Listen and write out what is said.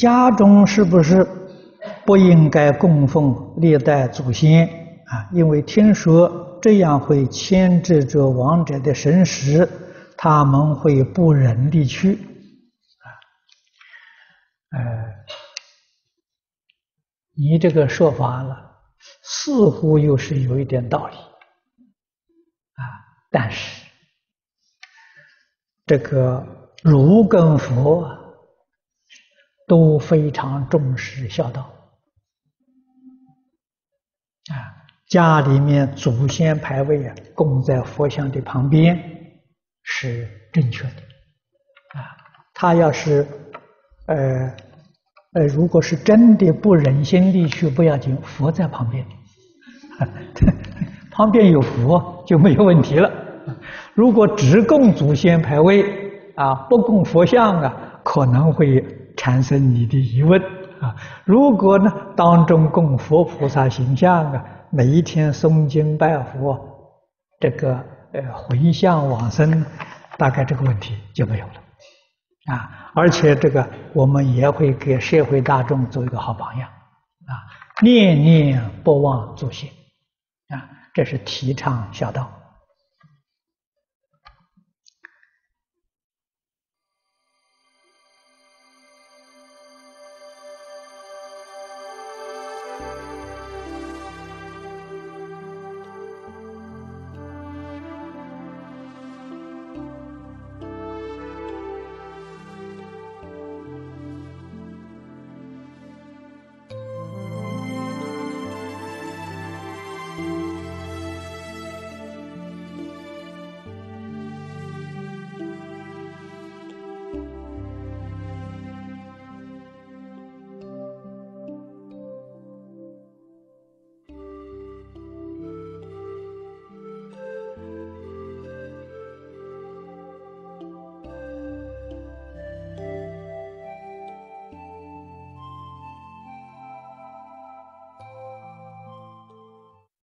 家中是不是不应该供奉历代祖先啊？因为听说这样会牵制着亡者的神识，他们会不忍离去啊。呃，你这个说法了，似乎又是有一点道理啊，但是这个如根佛。都非常重视孝道啊！家里面祖先牌位啊，供在佛像的旁边是正确的啊。他要是呃呃，如果是真的不忍心离去，不要紧，佛在旁边，旁边有佛就没有问题了。如果只供祖先牌位啊，不供佛像啊，可能会。产生你的疑问啊？如果呢，当中供佛菩萨形象啊，每一天诵经拜佛，这个呃回向往生，大概这个问题就没有了啊。而且这个我们也会给社会大众做一个好榜样啊，念念不忘祖先啊，这是提倡孝道。